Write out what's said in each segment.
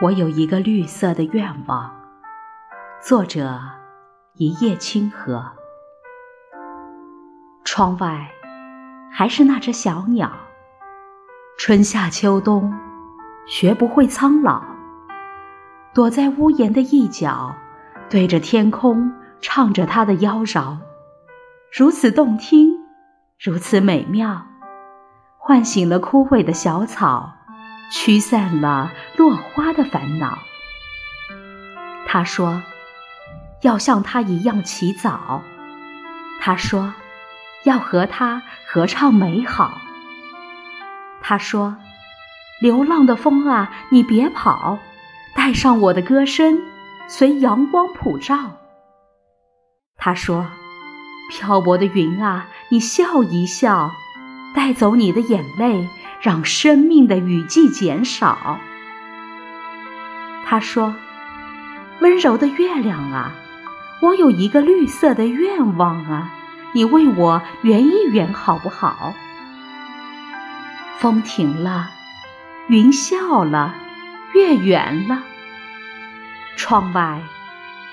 我有一个绿色的愿望。作者：一叶清河。窗外还是那只小鸟，春夏秋冬学不会苍老，躲在屋檐的一角，对着天空唱着它的妖娆，如此动听，如此美妙，唤醒了枯萎的小草。驱散了落花的烦恼。他说：“要像他一样起早。”他说：“要和他合唱美好。”他说：“流浪的风啊，你别跑，带上我的歌声，随阳光普照。”他说：“漂泊的云啊，你笑一笑，带走你的眼泪。”让生命的雨季减少。他说：“温柔的月亮啊，我有一个绿色的愿望啊，你为我圆一圆好不好？”风停了，云笑了，月圆了。窗外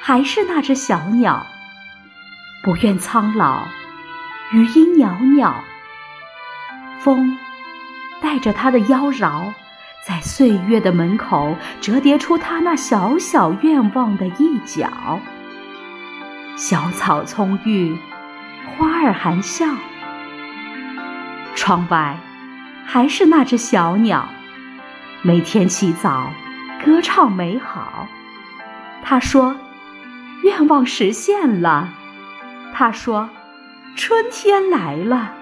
还是那只小鸟，不愿苍老，余音袅袅。风。带着他的妖娆，在岁月的门口折叠出他那小小愿望的一角。小草葱郁，花儿含笑。窗外还是那只小鸟，每天起早，歌唱美好。他说：“愿望实现了。”他说：“春天来了。”